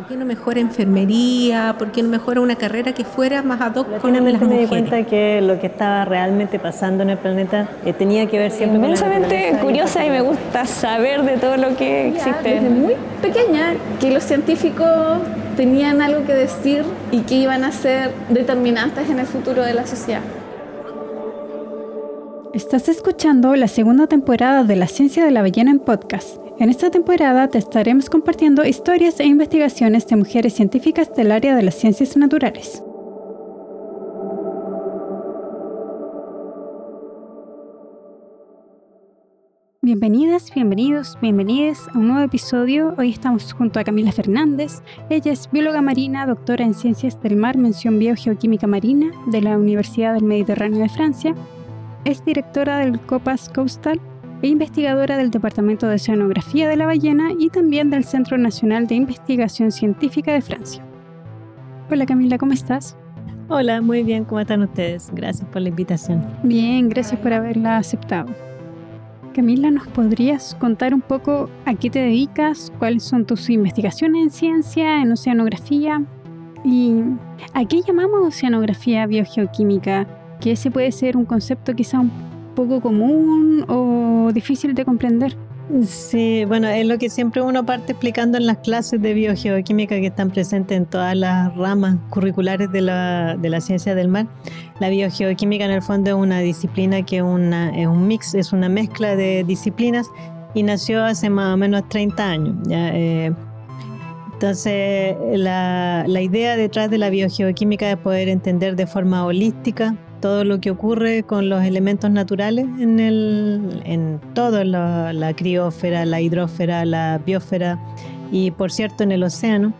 ¿Por qué no mejora enfermería? ¿Por qué no mejora una carrera que fuera más ad hoc con las mujeres? me di cuenta que lo que estaba realmente pasando en el planeta eh, tenía que ver siempre Inmensamente curiosa y me gusta saber de todo lo que existe. Desde muy pequeña que los científicos tenían algo que decir y que iban a ser determinantes en el futuro de la sociedad. Estás escuchando la segunda temporada de La Ciencia de la Ballena en podcast. En esta temporada te estaremos compartiendo historias e investigaciones de mujeres científicas del área de las ciencias naturales. Bienvenidas, bienvenidos, bienvenidas a un nuevo episodio. Hoy estamos junto a Camila Fernández. Ella es bióloga marina, doctora en ciencias del mar, mención biogeoquímica marina de la Universidad del Mediterráneo de Francia es directora del COPAS Coastal e investigadora del Departamento de Oceanografía de la Ballena y también del Centro Nacional de Investigación Científica de Francia. Hola Camila, ¿cómo estás? Hola, muy bien, ¿cómo están ustedes? Gracias por la invitación. Bien, gracias por haberla aceptado. Camila, ¿nos podrías contar un poco a qué te dedicas? ¿Cuáles son tus investigaciones en ciencia, en oceanografía? ¿Y a qué llamamos oceanografía biogeoquímica? que ese puede ser un concepto quizá un poco común o difícil de comprender. Sí, bueno, es lo que siempre uno parte explicando en las clases de biogeoquímica que están presentes en todas las ramas curriculares de la, de la ciencia del mar. La biogeoquímica en el fondo es una disciplina que una, es un mix, es una mezcla de disciplinas y nació hace más o menos 30 años. Eh, entonces, la, la idea detrás de la biogeoquímica es poder entender de forma holística todo lo que ocurre con los elementos naturales en, el, en todo, la, la criósfera, la hidrósfera, la biosfera y por cierto en el océano,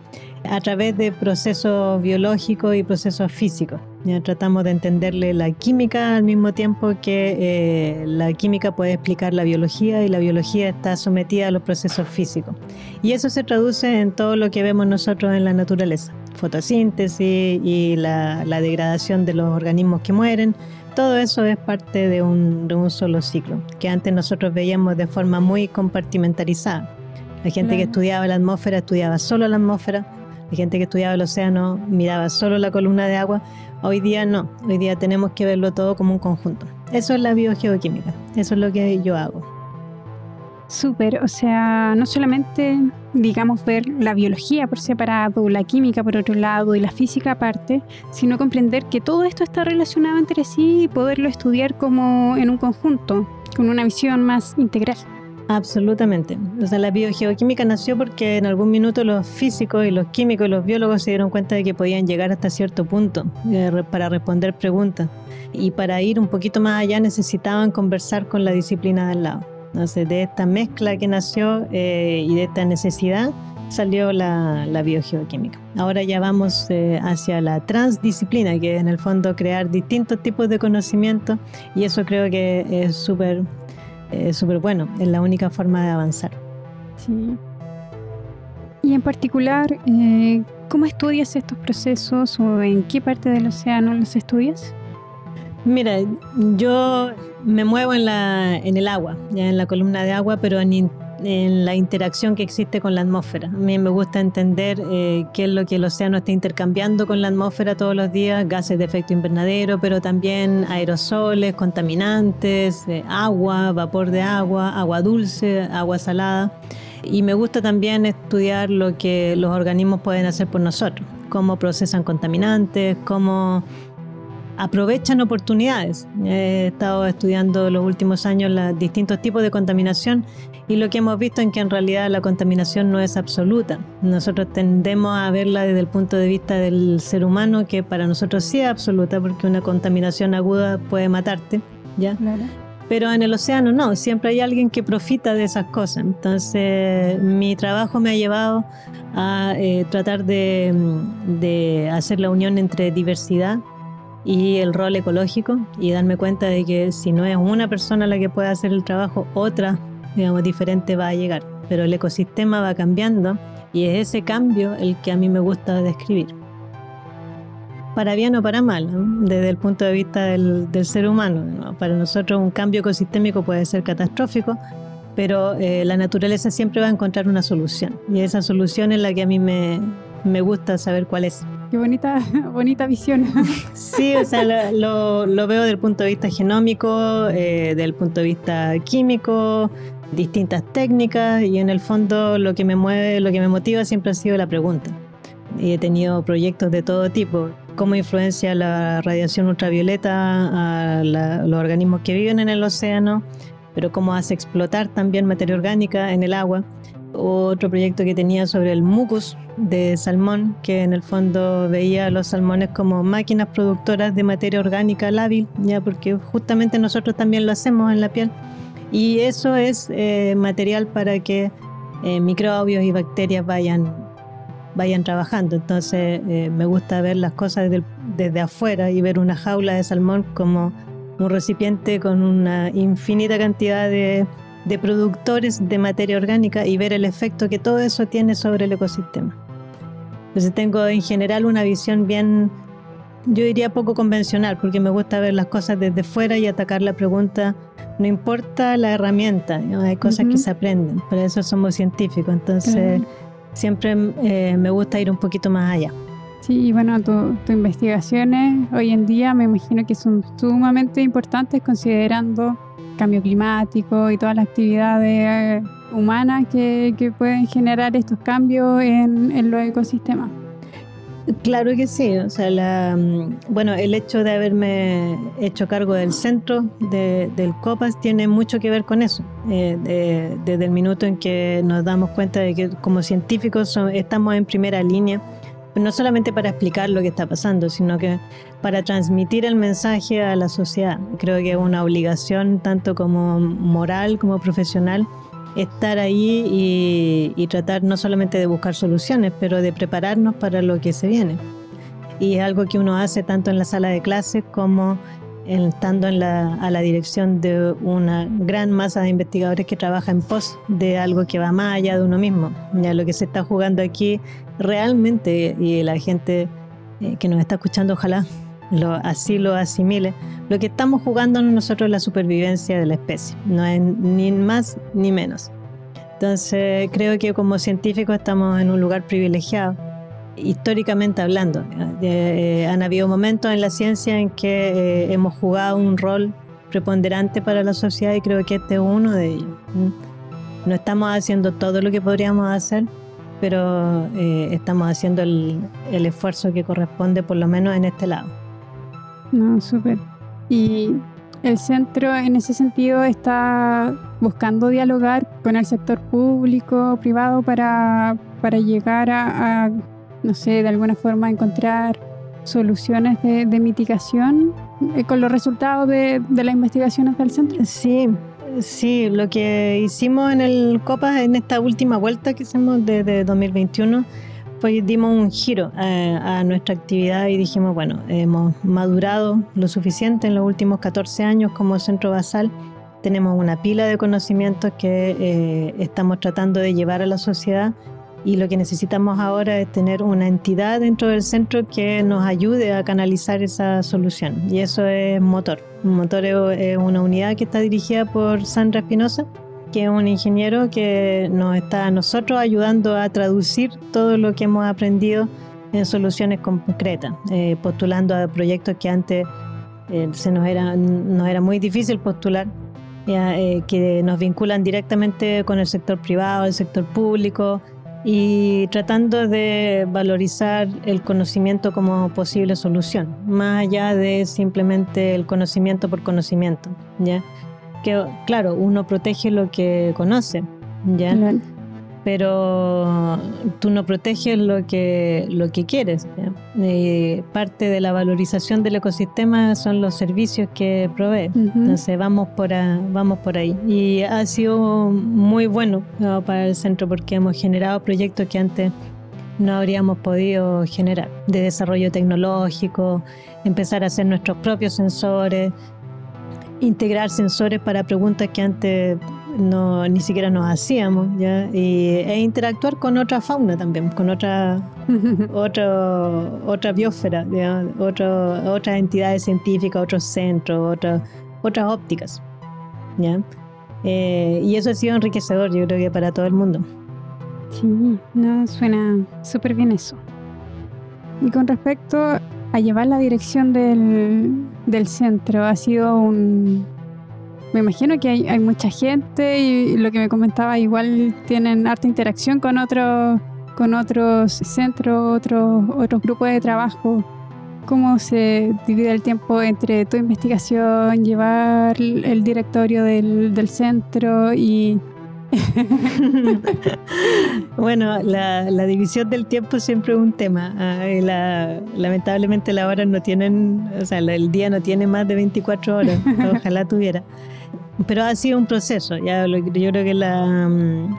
a través de procesos biológicos y procesos físicos. Ya tratamos de entenderle la química al mismo tiempo que eh, la química puede explicar la biología y la biología está sometida a los procesos físicos. Y eso se traduce en todo lo que vemos nosotros en la naturaleza fotosíntesis y la, degradación de los organismos que mueren. Todo eso es parte de un, solo ciclo, que antes nosotros veíamos de forma muy compartimentalizada. La gente que estudiaba la atmósfera estudiaba solo la atmósfera, la gente que estudiaba el océano miraba solo la columna de agua. Hoy día no, hoy día tenemos que verlo todo como un conjunto. Eso es la biogeoquímica, eso es lo que yo hago. Súper, o sea, no solamente, digamos, ver la biología por separado, la química por otro lado y la física aparte, sino comprender que todo esto está relacionado entre sí y poderlo estudiar como en un conjunto, con una visión más integral. Absolutamente. O sea, la biogeoquímica nació porque en algún minuto los físicos y los químicos y los biólogos se dieron cuenta de que podían llegar hasta cierto punto eh, para responder preguntas. Y para ir un poquito más allá necesitaban conversar con la disciplina del lado. Entonces, de esta mezcla que nació eh, y de esta necesidad salió la, biogeoquímica. Ahora ya vamos eh, hacia la transdisciplina, que es en el fondo crear distintos tipos de conocimiento y eso creo que es súper súper bueno, es la única forma de avanzar. Sí. Y en particular, eh, ¿cómo estudias estos procesos o en qué parte del océano los estudias? Mira, yo me muevo en, la, en el agua, ya en la columna de agua, pero en, en la interacción que existe con la atmósfera. A mí me gusta entender eh, qué es lo que el océano está intercambiando con la atmósfera todos los días, gases de efecto invernadero, pero también aerosoles, contaminantes, eh, agua, vapor de agua, agua dulce, agua salada. Y me gusta también estudiar lo que los organismos pueden hacer por nosotros, cómo procesan contaminantes, cómo aprovechan oportunidades. He estado estudiando los últimos años los distintos tipos de contaminación y lo que hemos visto es que en realidad la contaminación no es absoluta. Nosotros tendemos a verla desde el punto de vista del ser humano, que para nosotros sí es absoluta, porque una contaminación aguda puede matarte, ¿ya? Pero en el océano no, siempre hay alguien que profita de esas cosas. Entonces, mi trabajo me ha llevado a eh, tratar de, de hacer la unión entre diversidad y el rol ecológico y darme cuenta de que si no es una persona la que puede hacer el trabajo, otra, digamos, diferente va a llegar. Pero el ecosistema va cambiando y es ese cambio el que a mí me gusta describir. Para bien o para mal, desde el punto de vista del, ser humano. Para nosotros un cambio ecosistémico puede ser catastrófico, pero eh, la naturaleza siempre va a encontrar una solución. Y esa solución es la que a mí me, me gusta saber cuál es. Qué bonita, bonita visión. Sí, o sea, lo, lo veo desde el punto de vista genómico, eh, del punto de vista químico, distintas técnicas y en el fondo lo que me mueve, lo que me motiva siempre ha sido la pregunta. Y he tenido proyectos de todo tipo, cómo influencia la radiación ultravioleta a la- los organismos que viven en el océano, pero cómo hace explotar también materia orgánica en el agua. Otro proyecto que tenía sobre el mucus de salmón, que en el fondo veía a los salmones como máquinas productoras de materia orgánica lábil, ya porque justamente nosotros también lo hacemos en la piel. Y eso es eh, material para que eh, microbios y bacterias vayan, vayan trabajando. Entonces eh, me gusta ver las cosas desde, desde afuera y ver una jaula de salmón como un recipiente con una infinita cantidad de, de productores de materia orgánica y ver el efecto que todo eso tiene sobre el ecosistema. Entonces tengo en general una visión bien, yo diría poco convencional, porque me gusta ver las cosas desde fuera y atacar la pregunta, no importa la herramienta, ¿no? hay cosas que Ujú. se aprenden, para eso somos científicos, entonces Claro. siempre eh, me gusta ir un poquito más allá. Sí, y bueno, tu- tus investigaciones hoy en día me imagino que son sumamente importantes considerando cambio climático y todas las actividades eh, humanas que, pueden generar estos cambios en, en los ecosistemas. Claro que sí, o sea, la, mm, bueno, el hecho de haberme hecho cargo del centro de- del COPAS tiene mucho que ver con eso. Eh, de- desde el minuto en que nos damos cuenta de que como científicos so- estamos en primera línea, no solamente para explicar lo que está pasando, sino que para transmitir el mensaje a la sociedad. Creo que es una obligación tanto como moral como profesional estar ahí y, y tratar no solamente de buscar soluciones, pero de prepararnos para lo que se viene. Y es algo que uno hace tanto en la sala de clases como estando en la, a la dirección de una gran masa de investigadores que trabaja en pos de algo que va más allá de uno mismo. Ya lo que se está jugando aquí realmente, y la gente eh, que nos está escuchando, ojalá lo, así lo asimile, lo que estamos jugando nosotros es la supervivencia de la especie, no es ni más ni menos. Entonces creo que como científicos estamos en un lugar privilegiado, históricamente hablando. Eh, han habido momentos en la ciencia en que eh, hemos jugado un rol preponderante para la sociedad y creo que este es uno de ellos. No estamos haciendo todo lo que podríamos hacer, pero eh, estamos haciendo el, esfuerzo que corresponde por lo menos en este lado. No, súper. Y el centro en ese sentido está buscando dialogar con el sector público, privado, para, para llegar a, no sé, de alguna forma encontrar soluciones de, de mitigación eh, con los resultados de, de las investigaciones del centro. Sí, sí, lo que hicimos en el COPA en esta última vuelta que hicimos desde 2021 pues dimos un giro a, a, nuestra actividad y dijimos, bueno, hemos madurado lo suficiente en los últimos 14 años como centro basal. Tenemos una pila de conocimientos que eh, estamos tratando de llevar a la sociedad y lo que necesitamos ahora es tener una entidad dentro del centro que nos ayude a canalizar esa solución. Y eso es Motor. Motor es una unidad que está dirigida por Sandra Espinosa que es un ingeniero que nos está a nosotros ayudando a traducir todo lo que hemos aprendido en soluciones concretas, eh, postulando a proyectos que antes eh, se nos era, nos era muy difícil postular, eh, que nos vinculan directamente con el sector privado, el sector público y tratando de valorizar el conocimiento como posible solución, más allá de simplemente el conocimiento por conocimiento, ¿ya? que claro, uno protege lo que conoce, ¿ya? Claro. Pero tú no proteges lo que, lo que quieres. Y parte de la valorización del ecosistema son los servicios que provee. Uh -huh. Entonces vamos por, a, vamos por ahí. Y ha sido muy bueno ¿no? para el centro porque hemos generado proyectos que antes no habríamos podido generar, de desarrollo tecnológico, empezar a hacer nuestros propios sensores, integrar sensores para preguntas que antes no ni siquiera nos hacíamos ¿ya? Y, e interactuar con otra fauna también con otra otro, otra biosfera ¿ya? Otro, otras entidades científicas otros centros otras otras ópticas ¿ya? Eh, y eso ha sido enriquecedor yo creo que para todo el mundo sí no suena súper bien eso Y con respecto a llevar la dirección del, del centro, ha sido un... Me imagino que hay, hay mucha gente y lo que me comentaba, igual tienen harta interacción con otros con otros centros, otros, otros grupos de trabajo. ¿Cómo se divide el tiempo entre tu investigación, llevar el directorio del, del centro y bueno, la, la, división del tiempo siempre es un tema. Ah, la, lamentablemente las horas no tienen, o sea, el día no tiene más de 24 horas, ojalá tuviera. Pero ha sido un proceso, ya yo creo que la... Mm,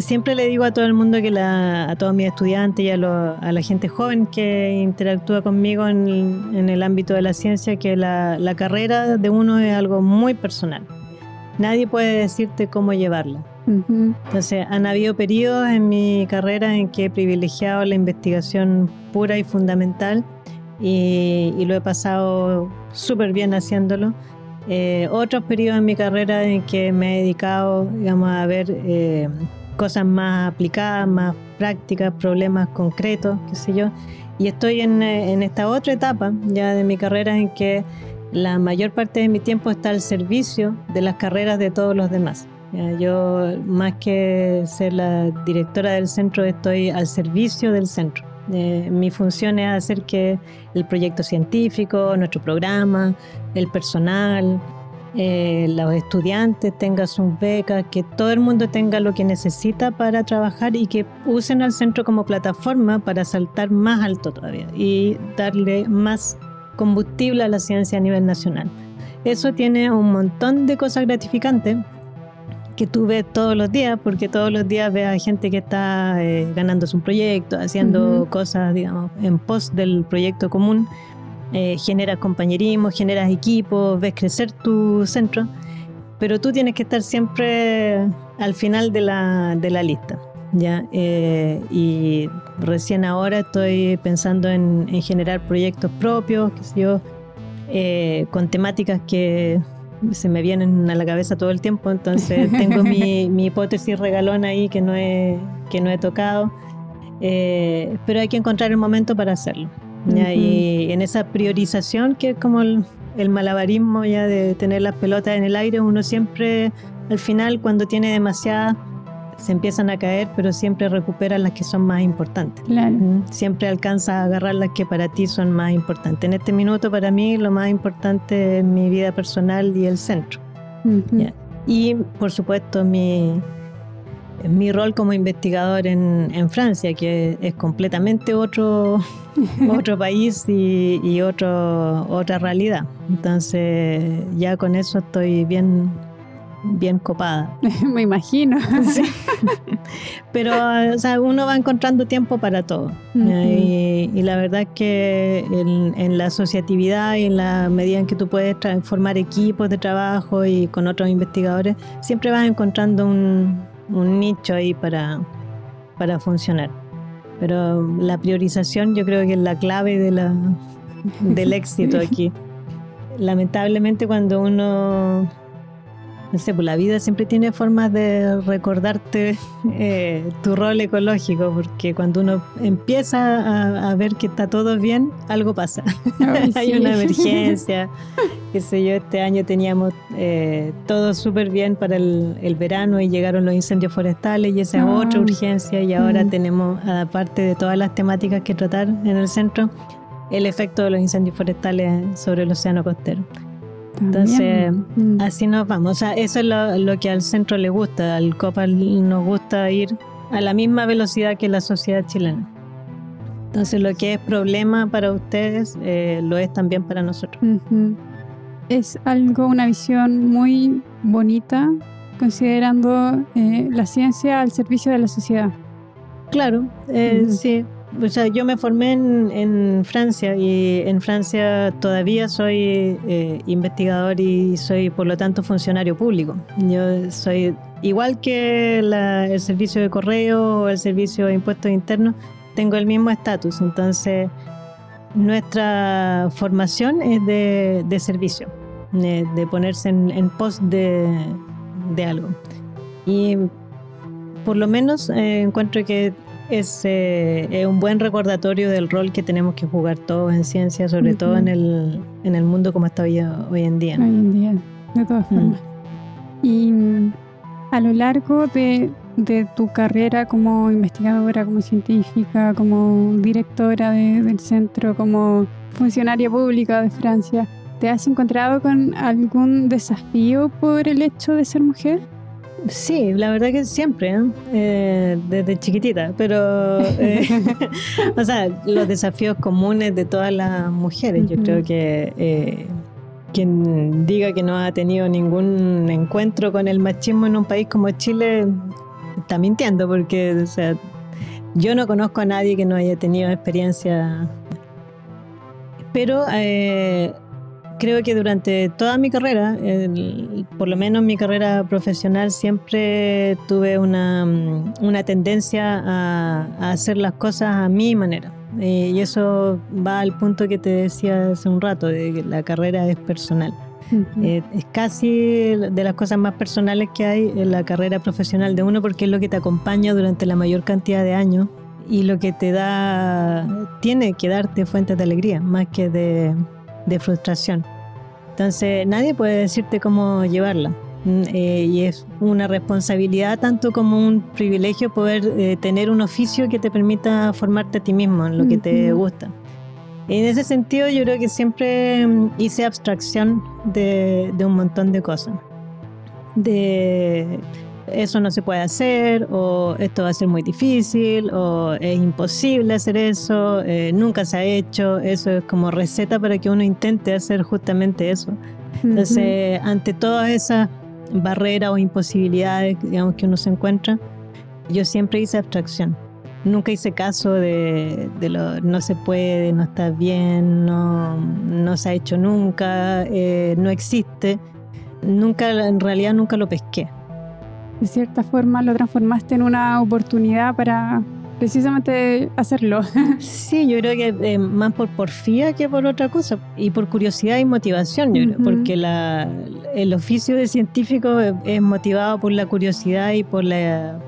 siempre le digo a todo el mundo que la, a todos mis estudiantes y a, a, la gente joven que interactúa conmigo en, en el ámbito de la ciencia que la, la carrera de uno es algo muy personal nadie puede decirte cómo llevarla. Entonces, han habido periodos en mi carrera en que he privilegiado la investigación pura y fundamental y, lo he pasado súper bien haciéndolo. Eh, otros periodos en mi carrera en que me he dedicado, digamos, a ver eh, cosas más aplicadas, más prácticas, problemas concretos, qué sé yo. Y estoy en, en esta otra etapa ya de mi carrera en que la mayor parte de mi tiempo está al servicio de las carreras de todos los demás. Yo, más que ser la directora del centro, estoy al servicio del centro. Eh, mi función es hacer que el proyecto científico, nuestro programa, el personal, eh, los estudiantes tengan sus becas, que todo el mundo tenga lo que necesita para trabajar y que usen al centro como plataforma para saltar más alto todavía y darle más combustible a la ciencia a nivel nacional. Eso tiene un montón de cosas gratificantes que tú ves todos los días, porque todos los días ves a gente que está eh, ganándose un proyecto, haciendo cosas, digamos, en pos del proyecto común. Eh, generas compañerismo, generas equipos, ves crecer tu centro, pero tú tienes que estar siempre al final de la, de la lista. ¿ya? Eh, y recién ahora estoy pensando en, generar proyectos propios, yo, eh, con temáticas que se me vienen a la cabeza todo el tiempo, entonces tengo mi, hipótesis regalona ahí que no he, que no he tocado, eh, pero hay que encontrar el momento para hacerlo. Y en esa priorización, que es como el, el malabarismo ya de tener las pelotas en el aire, uno siempre al final cuando tiene demasiadas se empiezan a caer, pero siempre recuperan las que son más importantes. Siempre alcanzas a agarrar las que para ti son más importantes. En este minuto para mí lo más importante es mi vida personal y el centro. Y por supuesto mi, mi rol como investigador en, en Francia, que es completamente otro, otro país y, y otro, otra realidad. Entonces ya con eso estoy bien bien copada. Me imagino. Pero o sea, uno va encontrando tiempo para todo. y, la verdad es que en, la asociatividad y en la medida en que tú puedes formar equipos de trabajo y con otros investigadores, siempre vas encontrando un, nicho ahí para, para funcionar. Pero la priorización yo creo que es la clave de la, del éxito aquí. Lamentablemente cuando uno no sé, pues la vida siempre tiene formas de recordarte eh, tu rol ecológico, porque cuando uno empieza a, ver que está todo bien, algo pasa. Hay una emergencia, qué sé yo, este año teníamos eh, todo súper bien para el, verano y llegaron los incendios forestales y esa es otra urgencia y ahora mm. tenemos, aparte de todas las temáticas que tratar en el centro, el efecto de los incendios forestales sobre el océano costero. Entonces, mm. así nos vamos. O sea, eso es lo, que al centro le gusta. Al COPA nos gusta ir a la misma velocidad que la sociedad chilena. Entonces, lo que es problema para ustedes eh, lo es también para nosotros. Es algo, una visión muy bonita, considerando eh, la ciencia al servicio de la sociedad. Claro, eh, sí. O sea, yo me formé en, Francia y en Francia todavía soy eh, investigador y soy por lo tanto funcionario público. Yo soy igual que el servicio de correo o el servicio de impuestos internos, tengo el mismo estatus. Entonces, nuestra formación es de, servicio, de, ponerse en, pos de, algo. Y por lo menos eh, encuentro que es, eh, es un buen recordatorio del rol que tenemos que jugar todos en ciencia, sobre todo en el, en el mundo como está hoy, hoy en día. Hoy en día, de todas Mm. formas. Y a lo largo de, de tu carrera como investigadora, como científica, como directora de- del centro, como funcionaria pública de Francia, ¿te has encontrado con algún desafío por el hecho de ser mujer? Sí, la verdad que siempre, ¿eh? Eh, desde chiquitita, pero, eh, o sea, los desafíos comunes de todas las mujeres, yo creo que eh, quien diga que no ha tenido ningún encuentro con el machismo en un país como Chile está mintiendo, porque, o sea, yo no conozco a nadie que no haya tenido experiencia, pero eh, creo que durante toda mi carrera, el- por lo menos mi carrera profesional, siempre tuve una, mm, una tendencia a, a hacer las cosas a mi manera. Eh, y eso va al punto que te decía hace un rato, de que la carrera es personal. Eh, es casi de las cosas más personales que hay en la carrera profesional de uno porque es lo que te acompaña durante la mayor cantidad de años y lo que te da, tiene que darte fuentes de alegría más que de, de frustración. Entonces nadie puede decirte cómo llevarla. Mm, eh, y es una responsabilidad tanto como un privilegio poder eh, tener un oficio que te permita formarte a ti mismo en lo que te gusta. En ese sentido yo creo que siempre mm, hice abstracción de, de un montón de cosas. De eso no se puede hacer, o esto va a ser muy difícil, o es imposible hacer eso, eh, nunca se ha hecho, eso es como receta para que uno intente hacer justamente eso. Entonces, ante todas esas barreras o imposibilidades digamos, que uno se encuentra, yo siempre hice abstracción. Nunca hice caso de, de lo no se puede, no está bien, no, no se ha hecho nunca, eh, no existe. Nunca, en realidad nunca lo pesqué. De cierta forma lo transformaste en una oportunidad para precisamente hacerlo. Sí, yo creo que eh, más por porfía que por otra cosa. Y por curiosidad y motivación, yo creo, porque la, el oficio de científico es, es motivado por la curiosidad y por la,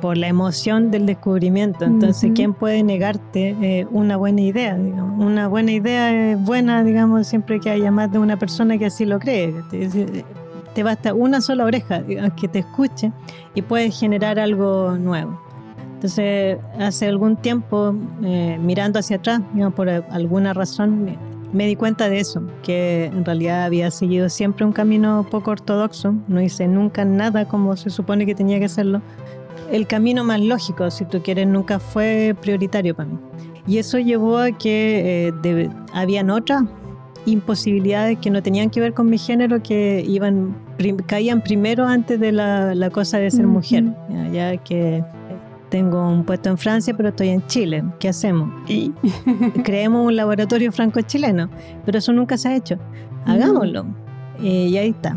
por la emoción del descubrimiento. Entonces. ¿quién puede negarte eh, una buena idea? digamos? Una buena idea es buena, digamos, siempre que haya más de una persona que así lo cree. Te, basta una sola oreja que te escuche y puedes generar algo nuevo. Entonces, hace algún tiempo, eh, mirando hacia atrás, por alguna razón, me, me di cuenta de eso, que en realidad había seguido siempre un camino poco ortodoxo, no hice nunca nada como se supone que tenía que hacerlo. El camino más lógico, si tú quieres, nunca fue prioritario para mí. Y eso llevó a que eh, de- habían otras imposibilidades que no tenían que ver con mi género, que iban prim- caían primero antes de la, la cosa de ser mujer. Ya, ya que tengo un puesto en Francia, pero estoy en Chile. ¿Qué hacemos? Y creemos un laboratorio franco-chileno, pero eso nunca se ha hecho. Hagámoslo. Y ahí está.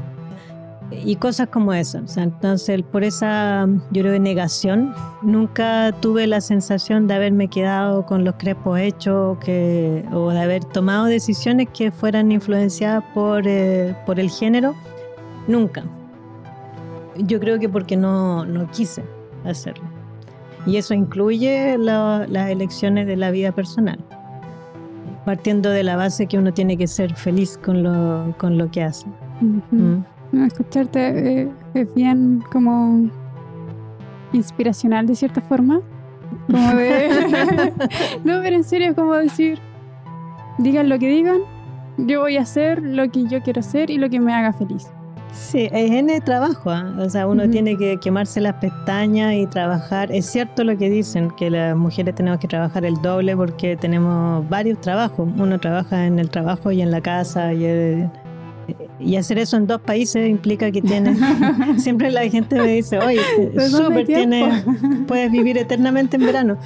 Y cosas como esas. O sea, entonces, por esa, yo creo, negación, nunca tuve la sensación de haberme quedado con los crepos hechos que, o de haber tomado decisiones que fueran influenciadas por, eh, por el género. Nunca. Yo creo que porque no, no quise hacerlo. Y eso incluye la- las elecciones de la vida personal. Partiendo de la base que uno tiene que ser feliz con lo, con lo que hace. Ujú. Mm. No, escucharte eh, es bien como inspiracional de cierta forma. Como de... no, pero en serio es como decir, digan lo que digan, yo voy a hacer lo que yo quiero hacer y lo que me haga feliz. Sí, es en el trabajo, ¿ah? o sea, uno tiene que quemarse las pestañas y trabajar. Es cierto lo que dicen, que las mujeres tenemos que trabajar el doble porque tenemos varios trabajos. Uno trabaja en el trabajo y en la casa y, y hacer eso en dos países implica que tienes... Siempre la gente me dice, oye, ¿De dónde súper hay tiempo?" tienes, puedes vivir eternamente en verano.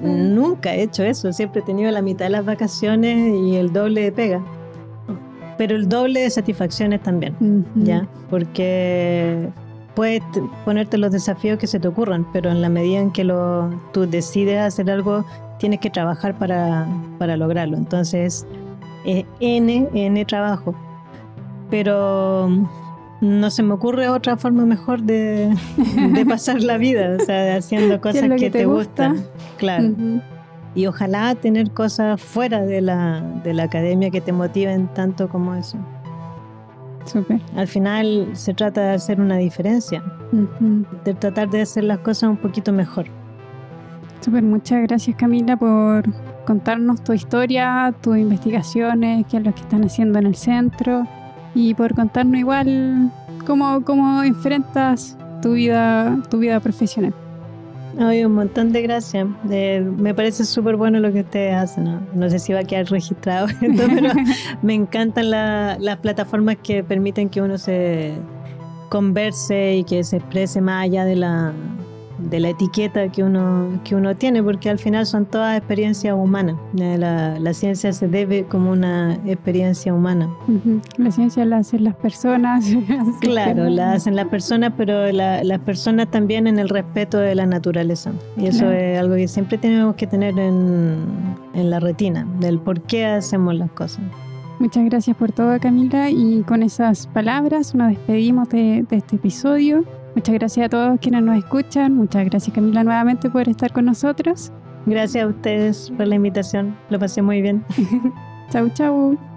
Nunca he hecho eso, siempre he tenido la mitad de las vacaciones y el doble de pega. Pero el doble de satisfacciones también. ¿ya? Porque puedes ponerte los desafíos que se te ocurran, pero en la medida en que lo, tú decides hacer algo, tienes que trabajar para, para lograrlo. Entonces, es N, N trabajo. Pero no se me ocurre otra forma mejor de, de pasar la vida, o sea, haciendo cosas que, que te te, gusta? gustan. Claro. Y ojalá tener cosas fuera de la, de la academia que te motiven tanto como eso. Súper. Al final se trata de hacer una diferencia, de tratar de hacer las cosas un poquito mejor. Súper, muchas gracias Camila por contarnos tu historia, tus investigaciones, qué es lo que están haciendo en el centro y por contarnos igual cómo, cómo enfrentas tu vida, tu vida profesional. Ay, un montón de gracias. Me parece súper bueno lo que ustedes hacen. No, No sé si va a quedar registrado, pero me encantan la- las plataformas que permiten que uno se converse y que se exprese más allá de la, de la etiqueta que uno, que uno tiene, porque al final son todas experiencias humanas. La, la ciencia se debe como una experiencia humana. Ujú. La ciencia la hacen las personas. Claro, la hacen las personas, pero la- las personas también en el respeto de la naturaleza. Y eso Claro. es algo que siempre tenemos que tener en, en la retina, del por qué hacemos las cosas. Muchas gracias por todo, Camila. Y con esas palabras nos despedimos de, de este episodio. Muchas gracias a todos quienes nos escuchan. Muchas gracias, Camila, nuevamente por estar con nosotros. Gracias a ustedes por la invitación, lo pasé muy bien. Chau, chau.